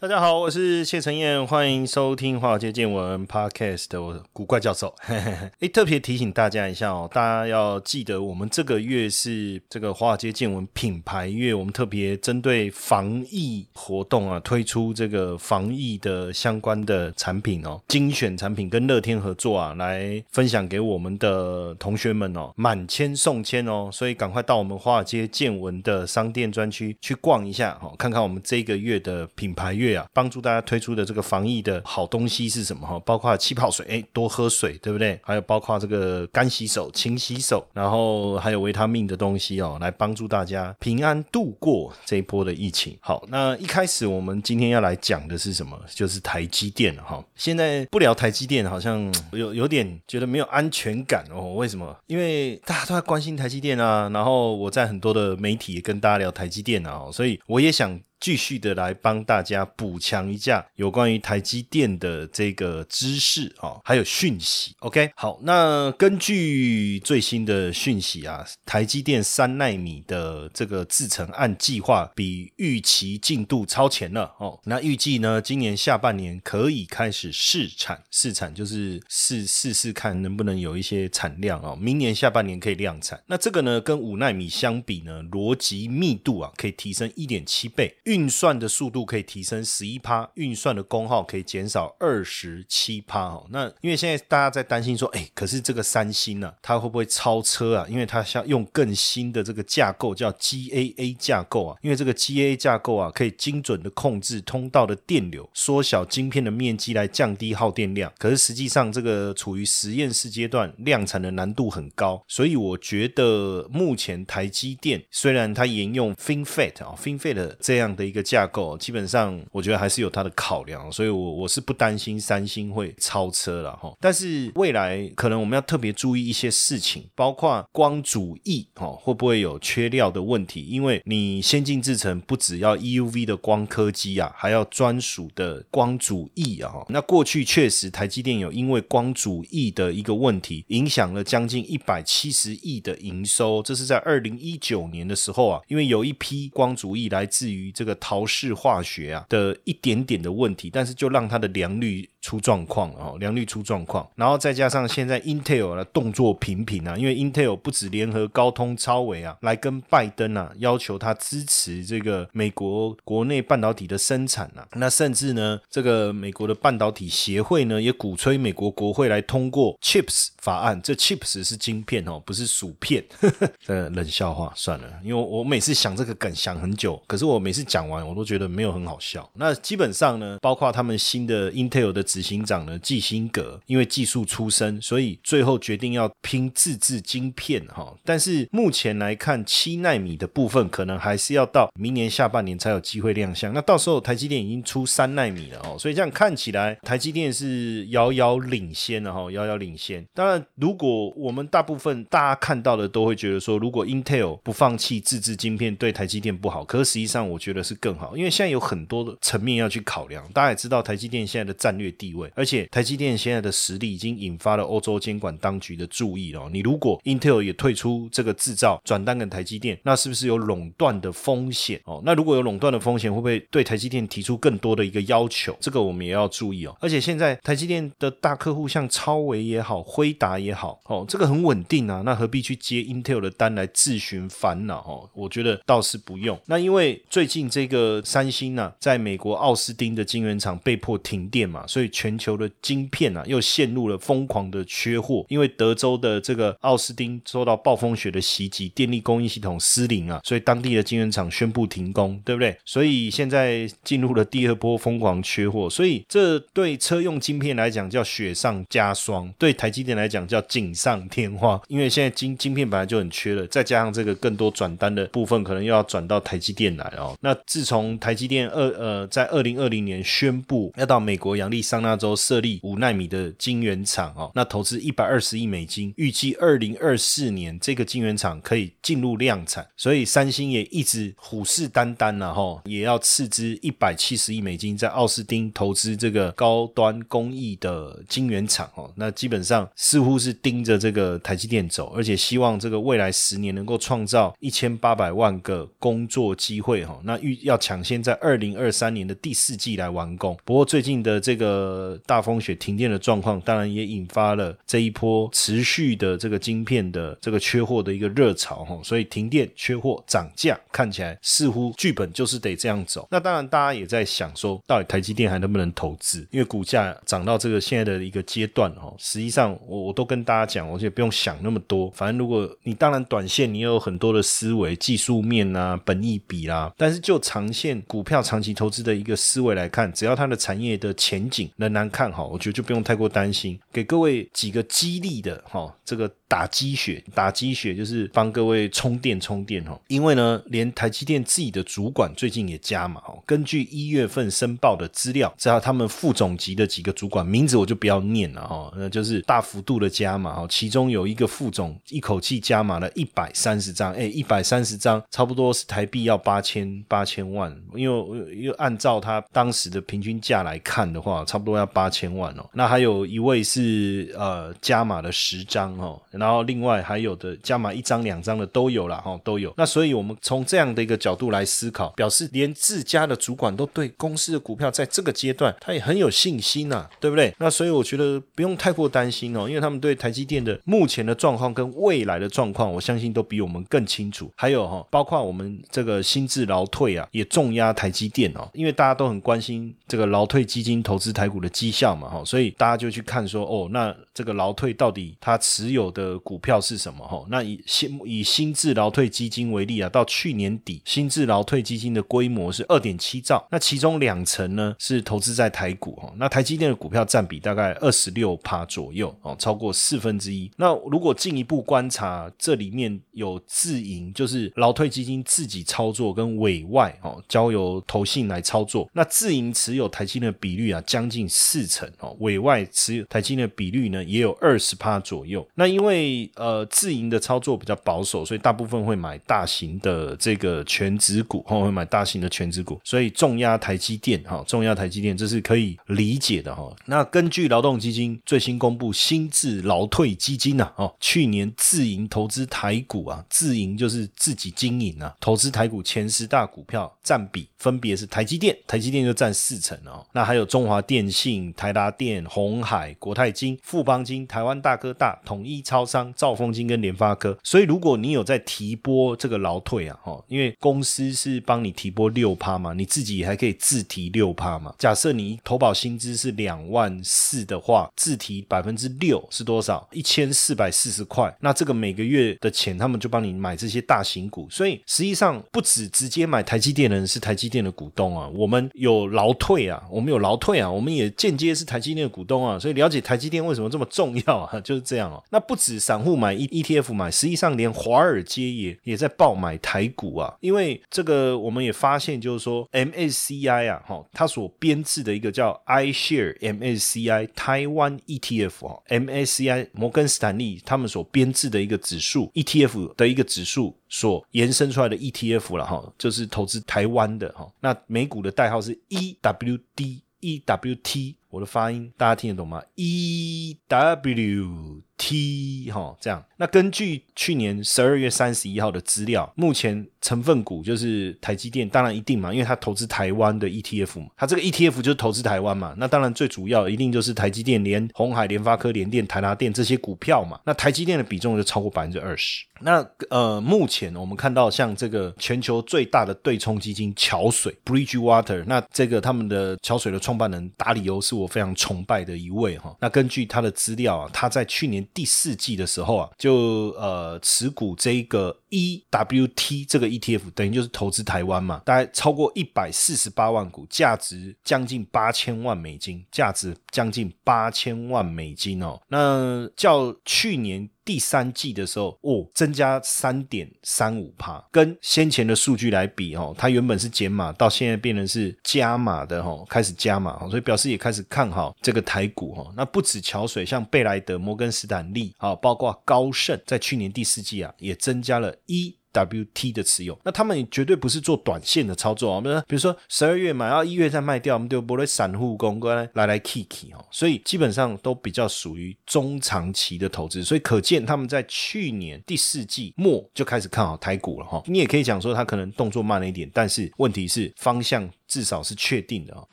大家好，我是谢承彦，欢迎收听《华尔街见闻》Podcast，我古怪教授。哎，特别提醒大家一下哦，大家要记得，我们这个月是这个华尔街见闻品牌月，我们特别针对防疫活动啊，推出这个防疫的相关的产品哦，精选产品跟乐天合作啊，来分享给我们的同学们哦，满千送千哦，所以赶快到我们华尔街见闻的商店专区去逛一下哦，看看我们这个月的品牌月。啊，帮助大家推出的这个防疫的好东西是什么哈？包括气泡水，哎，多喝水，对不对？还有包括这个干洗手、勤洗手，然后还有维他命的东西哦，来帮助大家平安度过这一波的疫情。好，那一开始我们今天要来讲的是什么？就是台积电哈。现在不聊台积电，好像 有有点觉得没有安全感哦。为什么？因为大家都在关心台积电啊，然后我在很多的媒体也跟大家聊台积电啊，所以我也想。继续的来帮大家补强一下有关于台积电的这个知识啊，还有讯息。OK，好，那根据最新的讯息啊，台积电三纳米的这个制程按计划比预期进度超前了哦。那预计呢，今年下半年可以开始试产，试产就是试试试看能不能有一些产量哦。明年下半年可以量产。那这个呢，跟五纳米相比呢，逻辑密度啊可以提升一点七倍。运算的速度可以提升十一趴，运算的功耗可以减少二十七趴哦。那因为现在大家在担心说，哎，可是这个三星呢，它会不会超车啊？因为它像用更新的这个架构叫 GAA 架构啊，因为这个 GAA 架构啊，可以精准的控制通道的电流，缩小晶片的面积来降低耗电量。可是实际上这个处于实验室阶段，量产的难度很高，所以我觉得目前台积电虽然它沿用 FinFET 啊 FinFET 这样的。一个架构，基本上我觉得还是有它的考量，所以我我是不担心三星会超车了哈。但是未来可能我们要特别注意一些事情，包括光主翼哈会不会有缺料的问题？因为你先进制程不只要 EUV 的光刻机啊，还要专属的光主翼啊。那过去确实台积电有因为光主翼的一个问题，影响了将近一百七十亿的营收。这是在二零一九年的时候啊，因为有一批光主翼来自于这个。陶氏化学啊的一点点的问题，但是就让它的良率。出状况哦，良率出状况，然后再加上现在 Intel 的动作频频啊，因为 Intel 不止联合高通、超维啊，来跟拜登啊要求他支持这个美国国内半导体的生产啊，那甚至呢，这个美国的半导体协会呢也鼓吹美国国会来通过 Chips 法案，这 Chips 是晶片哦，不是薯片，这冷笑话算了，因为我每次想这个梗想很久，可是我每次讲讲完我都觉得没有很好笑。那基本上呢，包括他们新的 Intel 的。执行长呢，季辛格，因为技术出身，所以最后决定要拼自制晶片哈。但是目前来看，七纳米的部分可能还是要到明年下半年才有机会亮相。那到时候台积电已经出三纳米了哦，所以这样看起来，台积电是遥遥领先了哈，遥遥领先。当然，如果我们大部分大家看到的都会觉得说，如果 Intel 不放弃自制晶片，对台积电不好。可是实际上，我觉得是更好，因为现在有很多的层面要去考量。大家也知道，台积电现在的战略。地位，而且台积电现在的实力已经引发了欧洲监管当局的注意了。你如果 Intel 也退出这个制造，转单给台积电，那是不是有垄断的风险？哦，那如果有垄断的风险，会不会对台积电提出更多的一个要求？这个我们也要注意哦。而且现在台积电的大客户像超维也好，辉达也好，哦，这个很稳定啊，那何必去接 Intel 的单来自寻烦恼？哦，我觉得倒是不用。那因为最近这个三星呢，在美国奥斯汀的晶圆厂被迫停电嘛，所以全球的晶片啊又陷入了疯狂的缺货。因为德州的这个奥斯汀受到暴风雪的袭击，电力供应系统失灵啊，所以当地的晶圆厂宣布停工，对不对？所以现在进入了第二波疯狂缺货，所以这对车用晶片来讲叫雪上加霜，对台积电来讲叫锦上添花。因为现在晶晶片本来就很缺了，再加上这个更多转单的部分，可能又要转到台积电来哦。那自从台积电二呃在二零二零年宣布要到美国亚利桑那州设立五纳米的晶圆厂哦，那投资一百二十亿美金，预计二零二四年这个晶圆厂可以进入量产，所以三星也一直虎视眈眈了哈，也要斥资一百七十亿美金在奥斯汀投资这个高端工艺的晶圆厂哦，那基本上似乎是盯着这个台积电走，而且希望这个未来十年能够创造一千八百万个工作机会哈，那预要抢先在二零二三年的第四季来完工。不过最近的这个大风雪停电的状况，当然也引发了这一波持续的这个晶片的这个缺货的一个热潮哈，所以停电、缺货、涨价，看起来似乎剧本就是得这样走。那当然，大家也在想说，到底台积电还能不能投资？因为股价涨到这个现在的一个阶段哈，实际上我我都跟大家讲，我就不用想那么多，反正如果你当然短线你有很多的思维、技术面啊、本益比啦，但是就长线股票长期投资的一个思维来看，只要它的产业的前景仍然看好，我觉得就不用太过担心。给各位几个激励的哈，这个打鸡血，打鸡血就是帮各位充电充电哈。因为呢，连台积电自己的主管最近也加码哦。根据一月份申报的资料，知道他们副总级的几个主管名字我就不要念了哈，那就是大幅度的加码哈。其中有一个副总一口气加码了一百三十张，哎，一百三十张差不多是台币要八千八千万，因为又按照他当时的平均价来看的话，差不多要八千万哦。那还有一位是呃加码了十张哦，然后另外还有的加码一张两张的都有了哈，都有。那所以我们从这样的一个角度来思考，表示连自家的主管都对公司的股票在这个阶段他也很有信心呐，对不对？那所以我觉得不用太过担心哦，因为他们对台积电的目前的状况跟未来的状况，我相信都比我们更清楚。还有哈，包括我们这个新智劳退啊，也重压台积电哦，因为大家都很关心这个劳退基金投资台股的绩效嘛哈，所以大家就去看说哦，那这个劳退到底它持有的股票是什么哈？那以新以新智劳退基金为例啊，到去年底新智劳退基金的规模是二点七兆，那其中两成呢是投资在台股哈，那台积电的股票占比大概二十六趴左右哦，超过四分之一。那如果进一步观察，这里面有自营，就是劳退基金自己操作跟委外哦，交由投信来操作。那自营持有台积电的比率啊，将近四成哦，委外持有台积电的比率呢，也有二十趴左右。那因为呃自营的操作比较保守，所以大部分会买大型的这个全值股，哦，会买大型的全值股，所以重压台积电哈，重压台积电，这是可以理解的哈。那根据劳动基金最新公布新制劳退基金呐，哦，去年自营投资台股啊，自营就是自己经营啊，投资台股前十大股票占比分别是台积电，台积电就占四成哦，那还有中华电信、台达电、红海、国泰金、富邦金、台湾大哥大、统一超商、兆丰金跟联发科。所以如果你有在提拨这个劳退啊，哈，因为公司是帮你提拨六趴嘛，你自己还可以自提六趴嘛。假设你投保薪资是两万四的话，自提百分之六是多少？一千四百四十块。那这个每个月的钱，他们就帮你买这些大型股。所以实际上不止直接买台积电的人是台积电的股东啊，我们有劳退啊，我们有劳退啊，我们也间接是台积电的股东啊。所以了解台积电为什么这么重要啊，就是这样哦。那不止散户买 E E T F 买，实际上连华尔街也也在爆买台股啊。因为这个我们也发现，就是说 M S C I 啊，哈，它所编制的一个叫 I Share M S C I 台湾 E T F 哈，M S C I 摩根斯坦利他们所编制的一个指数 E T F 的一个指数所延伸出来的 E T F 了哈，就是投资台湾的哈。那美股的代号是 E W D E W T，我的发音大家听得懂吗？E W T 哈这样。那根据去年十二月三十一号的资料，目前成分股就是台积电，当然一定嘛，因为它投资台湾的 ETF 嘛，它这个 ETF 就是投资台湾嘛。那当然最主要一定就是台积电、连红海、联发科、联电、台达电这些股票嘛。那台积电的比重就超过百分之二十。那呃，目前我们看到像这个全球最大的对冲基金桥水 （Bridgewater），那这个他们的桥水的创办人达里欧是我非常崇拜的一位哈。那根据他的资料啊，他在去年第四季的时候啊，就呃持股这个 EWT 这个 ETF，等于就是投资台湾嘛，大概超过一百四十八万股，价值将近八千万美金，价值将近八千万美金哦。那较去年。第三季的时候，哦，增加三点三五帕，跟先前的数据来比，哦，它原本是减码，到现在变成是加码的，哈，开始加码，所以表示也开始看好这个台股，哈。那不止桥水，像贝莱德、摩根斯坦利，好，包括高盛，在去年第四季啊，也增加了一。W T 的持有，那他们绝对不是做短线的操作啊，比如说，比如说十二月买，然后一月再卖掉，我们就不会散户公过来来来 K K 哦，所以基本上都比较属于中长期的投资，所以可见他们在去年第四季末就开始看好台股了哈。你也可以讲说，他可能动作慢了一点，但是问题是方向至少是确定的哦。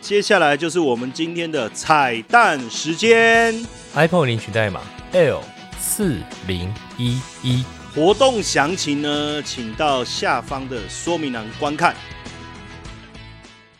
接下来就是我们今天的彩蛋时间，iPhone 领取代码 L 四零一一。活动详情呢，请到下方的说明栏观看。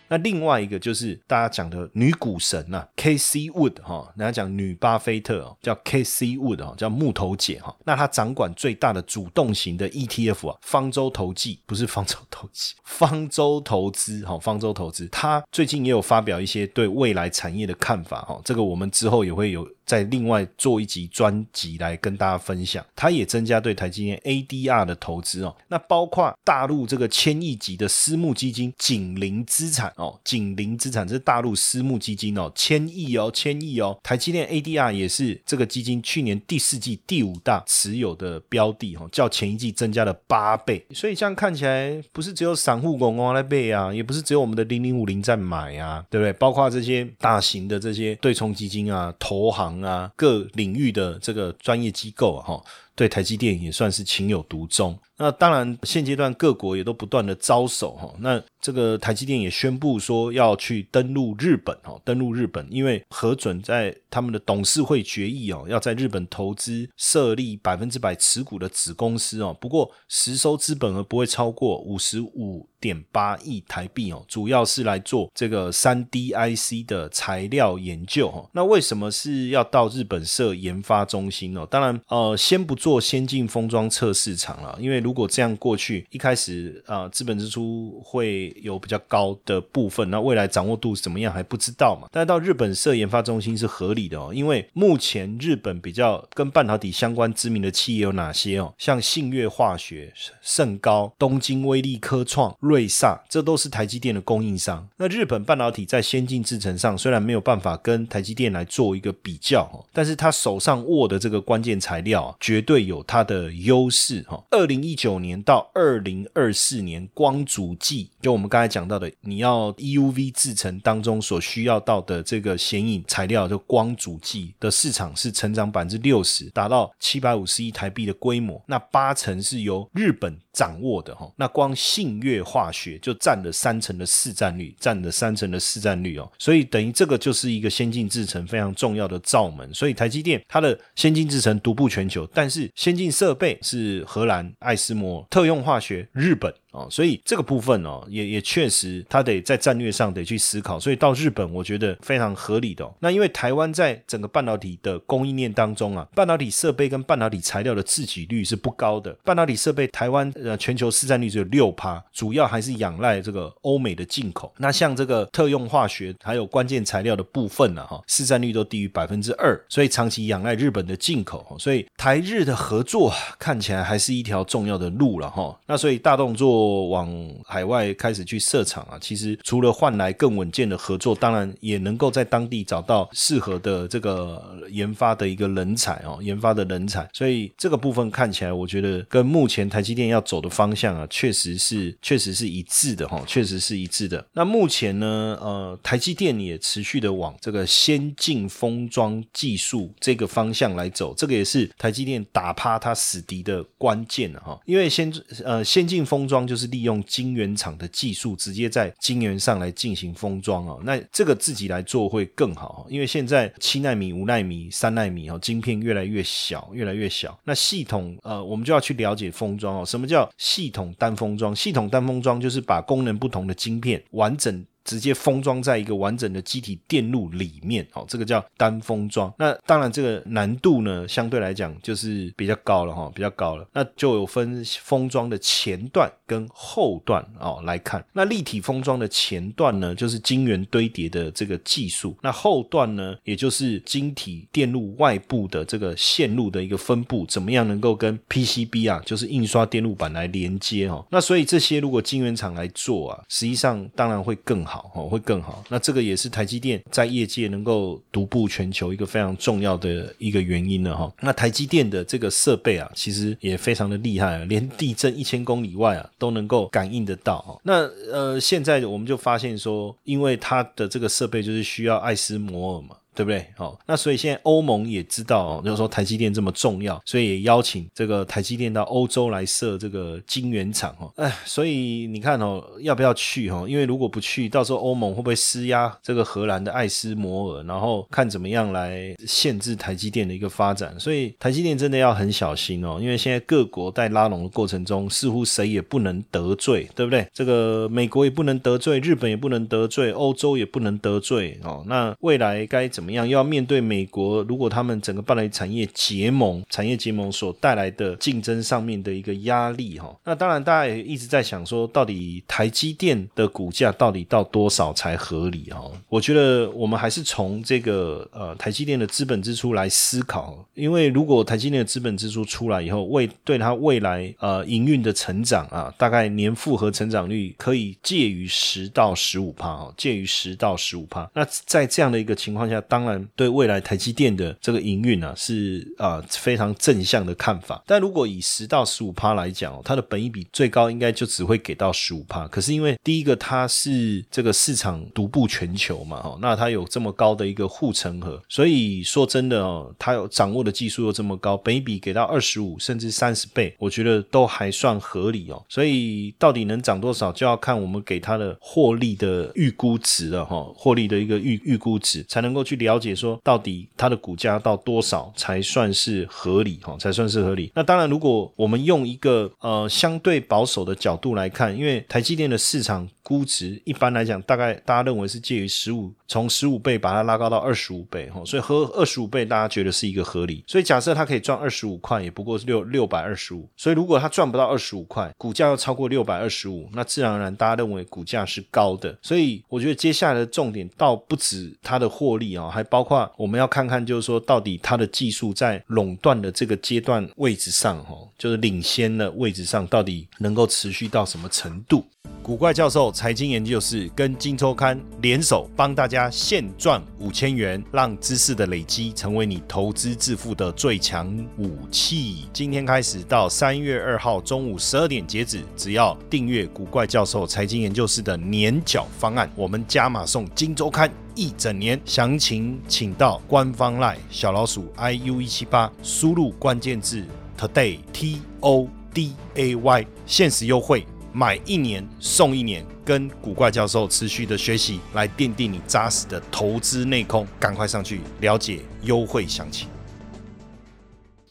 那另外一个就是大家讲的女股神呐，K C Wood 哈，人家讲女巴菲特哦，叫 K C Wood 哈，叫木头姐哈。那她掌管最大的主动型的 ETF 啊，方舟投机不是方舟投机，方舟投资哈，方舟投资。她最近也有发表一些对未来产业的看法哈，这个我们之后也会有。再另外做一集专辑来跟大家分享，它也增加对台积电 ADR 的投资哦。那包括大陆这个千亿级的私募基金景林资产哦，景林资产这是大陆私募基金哦，千亿哦，千亿哦。台积电 ADR 也是这个基金去年第四季第五大持有的标的哦，较前一季增加了八倍。所以这样看起来，不是只有散户拱拱来背啊，也不是只有我们的零零五零在买啊，对不对？包括这些大型的这些对冲基金啊，投行。啊，各领域的这个专业机构啊，哈，对台积电也算是情有独钟。那当然，现阶段各国也都不断的招手哈。那这个台积电也宣布说要去登陆日本哈，登陆日本，因为核准在他们的董事会决议哦，要在日本投资设立百分之百持股的子公司哦。不过实收资本额不会超过五十五点八亿台币哦，主要是来做这个三 D IC 的材料研究哈。那为什么是要到日本设研发中心哦？当然呃，先不做做先进封装测试场了，因为。如果这样过去，一开始啊，资本支出会有比较高的部分，那未来掌握度怎么样还不知道嘛。但是到日本设研发中心是合理的哦，因为目前日本比较跟半导体相关知名的企业有哪些哦？像信越化学、盛高、东京威力科创、瑞萨，这都是台积电的供应商。那日本半导体在先进制程上虽然没有办法跟台积电来做一个比较，但是他手上握的这个关键材料绝对会有它的优势哈。二零一九年到二零二四年，光阻剂就我们刚才讲到的，你要 EUV 制成当中所需要到的这个显影材料，就光阻剂的市场是成长百分之六十，达到七百五十亿台币的规模。那八成是由日本掌握的哈。那光信越化学就占了三成的市占率，占了三成的市占率哦。所以等于这个就是一个先进制程非常重要的罩门。所以台积电它的先进制程独步全球，但是先进设备是荷兰爱斯。摩特用化学，日本。哦，所以这个部分哦，也也确实，他得在战略上得去思考。所以到日本，我觉得非常合理的。那因为台湾在整个半导体的供应链当中啊，半导体设备跟半导体材料的自给率是不高的。半导体设备台湾呃全球市占率只有六趴，主要还是仰赖这个欧美的进口。那像这个特用化学还有关键材料的部分呢，哈，市占率都低于百分之二，所以长期仰赖日本的进口。所以台日的合作看起来还是一条重要的路了哈。那所以大动作。往海外开始去设厂啊，其实除了换来更稳健的合作，当然也能够在当地找到适合的这个研发的一个人才哦，研发的人才。所以这个部分看起来，我觉得跟目前台积电要走的方向啊，确实是确实是一致的哈，确实是一致的。那目前呢，呃，台积电也持续的往这个先进封装技术这个方向来走，这个也是台积电打趴它死敌的关键哈。因为先呃先进封装就是利用晶圆厂的技术，直接在晶圆上来进行封装哦。那这个自己来做会更好，因为现在七纳米、五纳米、三纳米哦，晶片越来越小，越来越小。那系统呃，我们就要去了解封装哦。什么叫系统单封装？系统单封装就是把功能不同的晶片完整。直接封装在一个完整的机体电路里面，哦，这个叫单封装。那当然，这个难度呢，相对来讲就是比较高了，哈，比较高了。那就有分封装的前段跟后段哦来看。那立体封装的前段呢，就是晶圆堆叠的这个技术；那后段呢，也就是晶体电路外部的这个线路的一个分布，怎么样能够跟 PCB 啊，就是印刷电路板来连接，哦。那所以这些如果晶圆厂来做啊，实际上当然会更好。哦，会更好。那这个也是台积电在业界能够独步全球一个非常重要的一个原因了哈。那台积电的这个设备啊，其实也非常的厉害，连地震一千公里外啊都能够感应得到。那呃，现在我们就发现说，因为它的这个设备就是需要爱斯摩尔嘛。对不对？好，那所以现在欧盟也知道，就是说台积电这么重要，所以也邀请这个台积电到欧洲来设这个晶圆厂哦。哎，所以你看哦，要不要去哈？因为如果不去，到时候欧盟会不会施压这个荷兰的爱斯摩尔，然后看怎么样来限制台积电的一个发展？所以台积电真的要很小心哦，因为现在各国在拉拢的过程中，似乎谁也不能得罪，对不对？这个美国也不能得罪，日本也不能得罪，欧洲也不能得罪哦。那未来该怎么？怎么样？要面对美国，如果他们整个半导体产业结盟、产业结盟所带来的竞争上面的一个压力，哈，那当然大家也一直在想说，到底台积电的股价到底到多少才合理？哈，我觉得我们还是从这个呃台积电的资本支出来思考，因为如果台积电的资本支出出来以后，未对它未来呃营运的成长啊，大概年复合成长率可以介于十到十五帕，哦，介于十到十五帕。那在这样的一个情况下，当当然，对未来台积电的这个营运啊，是啊非常正向的看法。但如果以十到十五趴来讲，它的本益比最高应该就只会给到十五趴。可是因为第一个它是这个市场独步全球嘛，哈，那它有这么高的一个护城河，所以说真的哦，它有掌握的技术又这么高，本益比给到二十五甚至三十倍，我觉得都还算合理哦。所以到底能涨多少，就要看我们给它的获利的预估值了哈，获利的一个预预估值才能够去了。解说，到底它的股价到多少才算是合理？哈，才算是合理。那当然，如果我们用一个呃相对保守的角度来看，因为台积电的市场。估值一般来讲，大概大家认为是介于十五，从十五倍把它拉高到二十五倍，哈，所以和二十五倍大家觉得是一个合理。所以假设它可以赚二十五块，也不过是六六百二十五。所以如果它赚不到二十五块，股价要超过六百二十五，那自然而然大家认为股价是高的。所以我觉得接下来的重点倒不止它的获利啊，还包括我们要看看，就是说到底它的技术在垄断的这个阶段位置上，哈，就是领先的位置上，到底能够持续到什么程度？古怪教授财经研究室跟金周刊联手，帮大家现赚五千元，让知识的累积成为你投资致富的最强武器。今天开始到三月二号中午十二点截止，只要订阅古怪教授财经研究室的年缴方案，我们加码送金周刊一整年。详情请到官方 line 小老鼠 iu 一七八，输入关键字 today t o d a y，限时优惠。买一年送一年，跟古怪教授持续的学习，来奠定你扎实的投资内功。赶快上去了解优惠详情。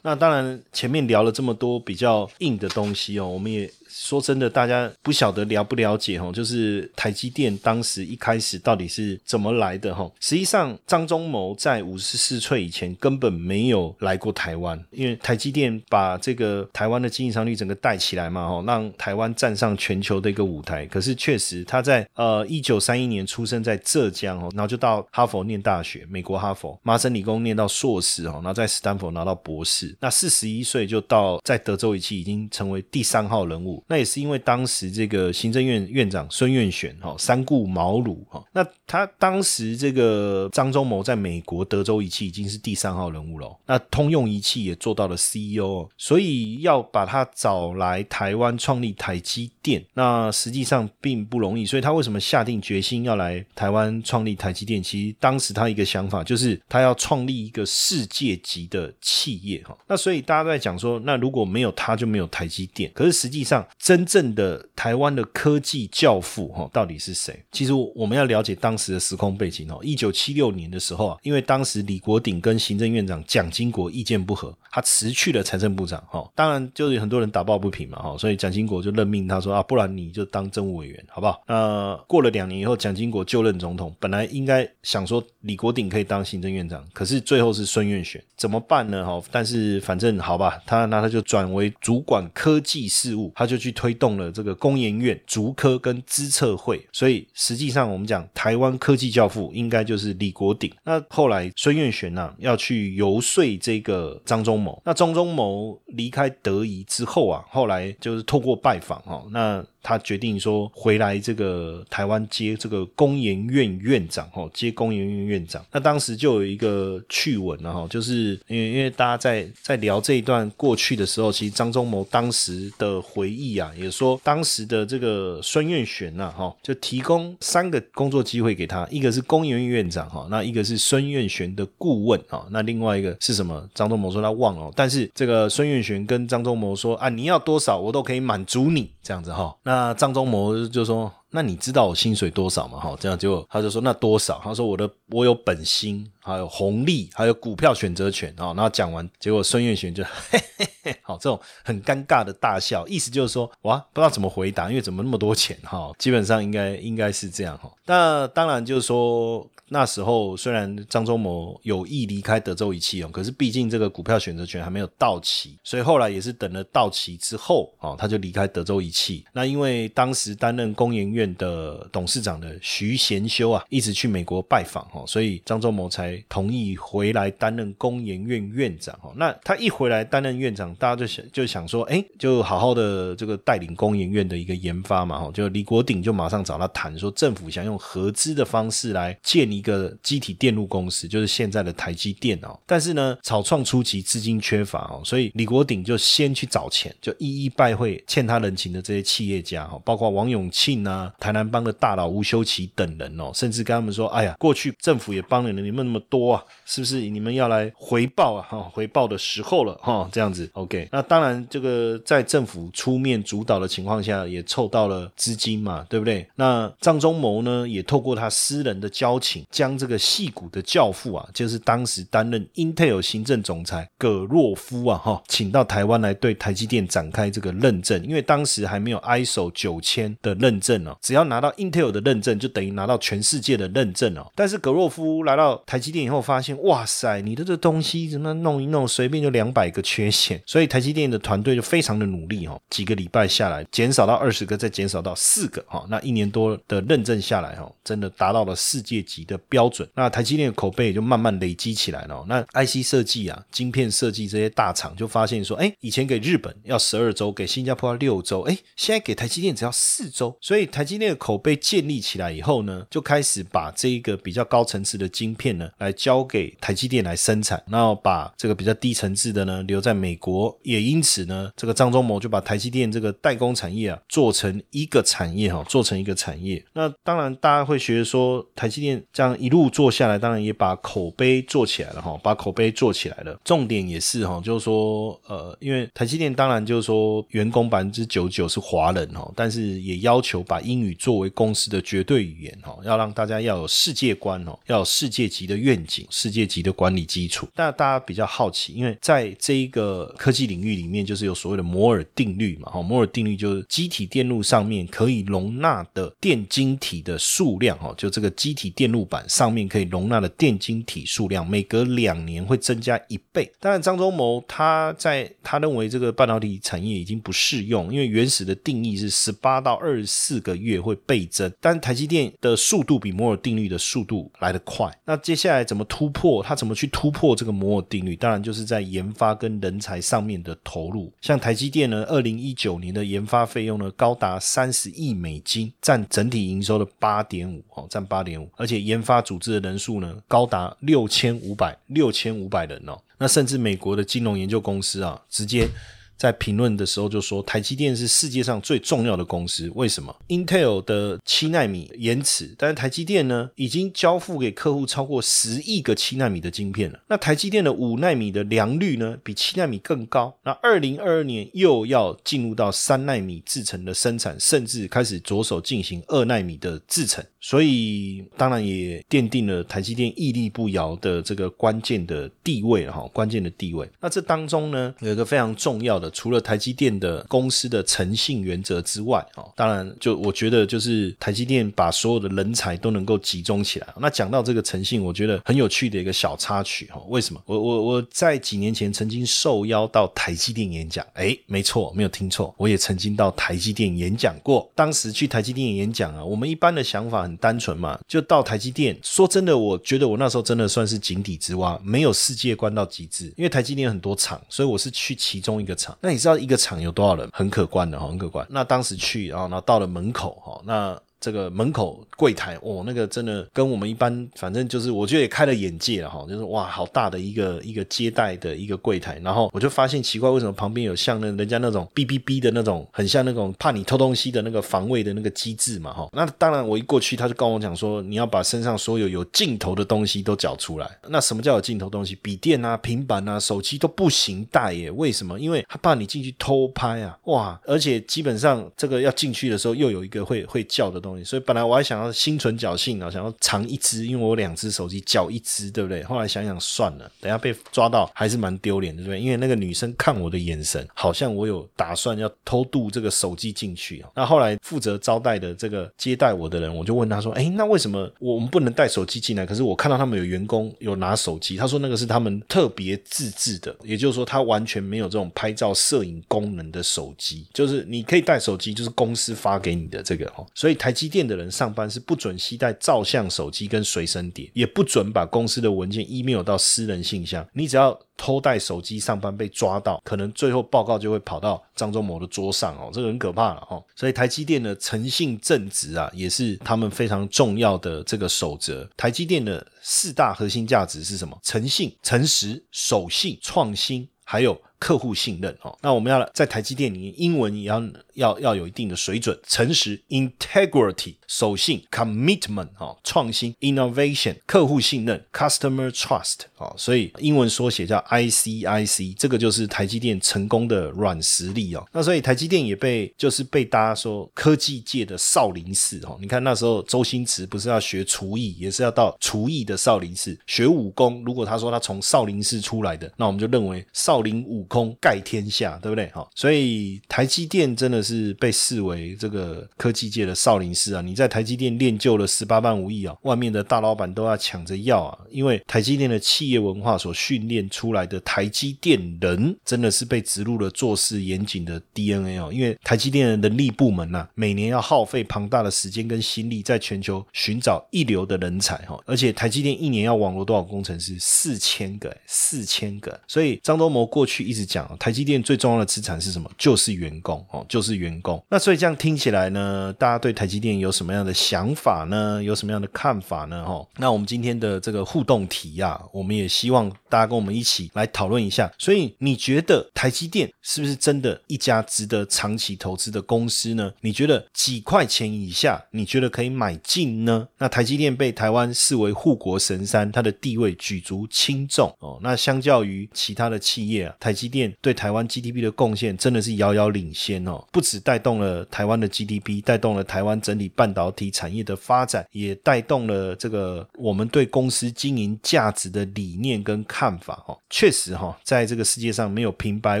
那当然，前面聊了这么多比较硬的东西哦，我们也。说真的，大家不晓得了不了解哈，就是台积电当时一开始到底是怎么来的哈。实际上，张忠谋在五十四岁以前根本没有来过台湾，因为台积电把这个台湾的经济商率整个带起来嘛哈，让台湾站上全球的一个舞台。可是确实，他在呃一九三一年出生在浙江哦，然后就到哈佛念大学，美国哈佛，麻省理工念到硕士哦，然后在斯坦福拿到博士。那四十一岁就到在德州仪器已经成为第三号人物。那也是因为当时这个行政院院长孙运璇哈三顾茅庐哈，那他当时这个张忠谋在美国德州仪器已经是第三号人物了。那通用仪器也做到了 CEO，所以要把他找来台湾创立台积电，那实际上并不容易。所以他为什么下定决心要来台湾创立台积电？其实当时他一个想法就是他要创立一个世界级的企业哈。那所以大家都在讲说，那如果没有他就没有台积电。可是实际上真正的台湾的科技教父哈到底是谁？其实我们要了解当时的时空背景哦。一九七六年的时候啊，因为当时李国鼎跟行政院长蒋经国意见不合，他辞去了财政部长哈。当然就有很多人打抱不平嘛哈，所以蒋经国就任命他说啊，不然你就当政务委员好不好？那过了两年以后，蒋经国就任总统，本来应该想说李国鼎可以当行政院长，可是最后是孙运璇，怎么办呢？哈，但是反正好吧，他那他就转为主管科技事务，他就就去推动了这个工研院、竹科跟资策会，所以实际上我们讲台湾科技教父应该就是李国鼎。那后来孙运璇呢要去游说这个张忠谋，那张忠谋离开德仪之后啊，后来就是透过拜访哈，那。他决定说回来这个台湾接这个工研院院长哦，接工研院院长。那当时就有一个趣闻了哈，就是因为因为大家在在聊这一段过去的时候，其实张忠谋当时的回忆啊，也说当时的这个孙运璇呐哈，就提供三个工作机会给他，一个是工研院院长哈，那一个是孙运璇的顾问啊，那另外一个是什么？张忠谋说他忘了，但是这个孙运璇跟张忠谋说啊，你要多少我都可以满足你这样子哈，那。张忠谋就说：“那你知道我薪水多少吗？”哈，这样就他就说：“那多少？”他说：“我的我有本薪，还有红利，还有股票选择权啊。”然后讲完，结果孙运璇就嘿嘿嘿，好，这种很尴尬的大笑，意思就是说：“哇，不知道怎么回答，因为怎么那么多钱？”哈，基本上应该应该是这样哈。那当然就是说。那时候虽然张忠谋有意离开德州仪器哦，可是毕竟这个股票选择权还没有到期，所以后来也是等了到期之后哦，他就离开德州仪器。那因为当时担任工研院的董事长的徐贤修啊，一直去美国拜访哦，所以张忠谋才同意回来担任工研院院长哦。那他一回来担任院长，大家就想就想说，哎，就好好的这个带领工研院的一个研发嘛哈，就李国鼎就马上找他谈说，政府想用合资的方式来建立。一个机体电路公司，就是现在的台积电哦。但是呢，草创初期资金缺乏哦，所以李国鼎就先去找钱，就一一拜会欠他人情的这些企业家哈，包括王永庆啊、台南帮的大佬吴修齐等人哦，甚至跟他们说：“哎呀，过去政府也帮了你们那么多啊，是不是你们要来回报啊？哈，回报的时候了哈，这样子。”OK，那当然，这个在政府出面主导的情况下，也凑到了资金嘛，对不对？那张忠谋呢，也透过他私人的交情。将这个戏骨的教父啊，就是当时担任 Intel 行政总裁葛若夫啊，哈，请到台湾来对台积电展开这个认证，因为当时还没有 ISO 九千的认证哦，只要拿到 Intel 的认证，就等于拿到全世界的认证哦。但是葛若夫来到台积电以后，发现哇塞，你的这东西怎么弄一弄，随便就两百个缺陷，所以台积电的团队就非常的努力哦，几个礼拜下来，减少到二十个，再减少到四个哈，那一年多的认证下来哈，真的达到了世界级的。标准，那台积电的口碑也就慢慢累积起来了。那 IC 设计啊，晶片设计这些大厂就发现说，哎，以前给日本要十二周，给新加坡要六周，哎，现在给台积电只要四周。所以台积电的口碑建立起来以后呢，就开始把这一个比较高层次的晶片呢，来交给台积电来生产，然后把这个比较低层次的呢留在美国。也因此呢，这个张忠谋就把台积电这个代工产业啊做成一个产业哈，做成一个产业。那当然大家会觉得说，台积电这样。一路做下来，当然也把口碑做起来了哈，把口碑做起来了。重点也是哈，就是说，呃，因为台积电当然就是说，员工百分之九九是华人哈，但是也要求把英语作为公司的绝对语言哈，要让大家要有世界观哦，要有世界级的愿景，世界级的管理基础。但大家比较好奇，因为在这一个科技领域里面，就是有所谓的摩尔定律嘛哈，摩尔定律就是机体电路上面可以容纳的电晶体的数量哈，就这个机体电路板。板上面可以容纳的电晶体数量，每隔两年会增加一倍。当然，张忠谋他在他认为这个半导体产业已经不适用，因为原始的定义是十八到二十四个月会倍增，但台积电的速度比摩尔定律的速度来得快。那接下来怎么突破？他怎么去突破这个摩尔定律？当然就是在研发跟人才上面的投入。像台积电呢，二零一九年的研发费用呢高达三十亿美金，占整体营收的八点五哦，占八点五，而且研发组织的人数呢高达六千五百六千五百人哦。那甚至美国的金融研究公司啊，直接。在评论的时候就说，台积电是世界上最重要的公司。为什么？Intel 的七纳米延迟，但是台积电呢，已经交付给客户超过十亿个七纳米的晶片了。那台积电的五纳米的良率呢，比七纳米更高。那二零二二年又要进入到三纳米制程的生产，甚至开始着手进行二纳米的制程。所以当然也奠定了台积电屹立不摇的这个关键的地位哈，关键的地位。那这当中呢，有一个非常重要的。除了台积电的公司的诚信原则之外，哦，当然就我觉得就是台积电把所有的人才都能够集中起来。那讲到这个诚信，我觉得很有趣的一个小插曲哈。为什么？我我我在几年前曾经受邀到台积电演讲，哎，没错，没有听错，我也曾经到台积电演讲过。当时去台积电演讲啊，我们一般的想法很单纯嘛，就到台积电。说真的，我觉得我那时候真的算是井底之蛙，没有世界观到极致。因为台积电很多厂，所以我是去其中一个厂。那你知道一个厂有多少人？很可观的哈，很可观。那当时去，然后，呢到了门口哈，那。这个门口柜台哦，那个真的跟我们一般，反正就是我觉得也开了眼界了哈，就是哇，好大的一个一个接待的一个柜台，然后我就发现奇怪，为什么旁边有像那人家那种哔哔哔的那种，很像那种怕你偷东西的那个防卫的那个机制嘛哈。那当然我一过去，他就跟我讲说，你要把身上所有有镜头的东西都缴出来。那什么叫有镜头东西？笔电啊、平板啊、手机都不行带耶？为什么？因为他怕你进去偷拍啊，哇！而且基本上这个要进去的时候，又有一个会会叫的东西。所以本来我还想要心存侥幸啊，想要藏一只，因为我两只手机缴一只，对不对？后来想想算了，等下被抓到还是蛮丢脸的，对不对？因为那个女生看我的眼神，好像我有打算要偷渡这个手机进去啊。那后来负责招待的这个接待我的人，我就问他说：“哎，那为什么我们不能带手机进来？可是我看到他们有员工有拿手机，他说那个是他们特别自制的，也就是说他完全没有这种拍照摄影功能的手机，就是你可以带手机，就是公司发给你的这个哦。所以台积。电的人上班是不准携带照相手机跟随身碟，也不准把公司的文件 email 到私人信箱。你只要偷带手机上班被抓到，可能最后报告就会跑到张忠谋的桌上哦，这个很可怕了哦。所以台积电的诚信正直啊，也是他们非常重要的这个守则。台积电的四大核心价值是什么？诚信、诚实、守信、创新，还有。客户信任哦，那我们要在台积电里面，英文也要要要有一定的水准，诚实 （integrity）、守信 （commitment） 哦，创新 （innovation）、客户信任 （customer trust） 哦，所以英文缩写叫 ICIC，这个就是台积电成功的软实力哦。那所以台积电也被就是被大家说科技界的少林寺哦。你看那时候周星驰不是要学厨艺，也是要到厨艺的少林寺学武功。如果他说他从少林寺出来的，那我们就认为少林武。功盖天下，对不对？哈，所以台积电真的是被视为这个科技界的少林寺啊！你在台积电练就了十八般武艺啊，外面的大老板都要抢着要啊！因为台积电的企业文化所训练出来的台积电人，真的是被植入了做事严谨的 DNA 哦。因为台积电的人力部门呐，每年要耗费庞大的时间跟心力，在全球寻找一流的人才哈。而且台积电一年要网络多少工程师？四千个，四千个。所以张忠谋过去一。直讲台积电最重要的资产是什么？就是员工哦，就是员工。那所以这样听起来呢，大家对台积电有什么样的想法呢？有什么样的看法呢？哈，那我们今天的这个互动题啊，我们也希望大家跟我们一起来讨论一下。所以你觉得台积电是不是真的一家值得长期投资的公司呢？你觉得几块钱以下，你觉得可以买进呢？那台积电被台湾视为护国神山，它的地位举足轻重哦。那相较于其他的企业啊，台积积电对台湾 GDP 的贡献真的是遥遥领先哦，不止带动了台湾的 GDP，带动了台湾整体半导体产业的发展，也带动了这个我们对公司经营价值的理念跟看法哦。确实哈，在这个世界上没有平白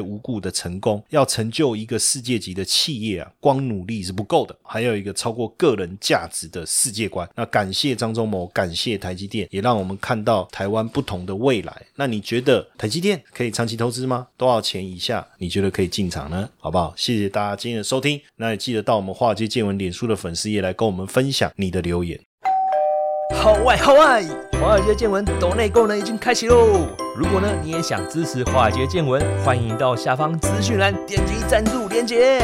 无故的成功，要成就一个世界级的企业啊，光努力是不够的，还有一个超过个人价值的世界观。那感谢张忠谋，感谢台积电，也让我们看到台湾不同的未来。那你觉得台积电可以长期投资吗？多少钱以下你觉得可以进场呢？好不好？谢谢大家今天收听，那也记得到我们华尔街见闻脸书的粉丝页来跟我们分享你的留言。好外好外，华尔街见闻抖内功能已经开启喽！如果呢你也想支持华尔街见闻，欢迎到下方资讯栏点击赞助连接。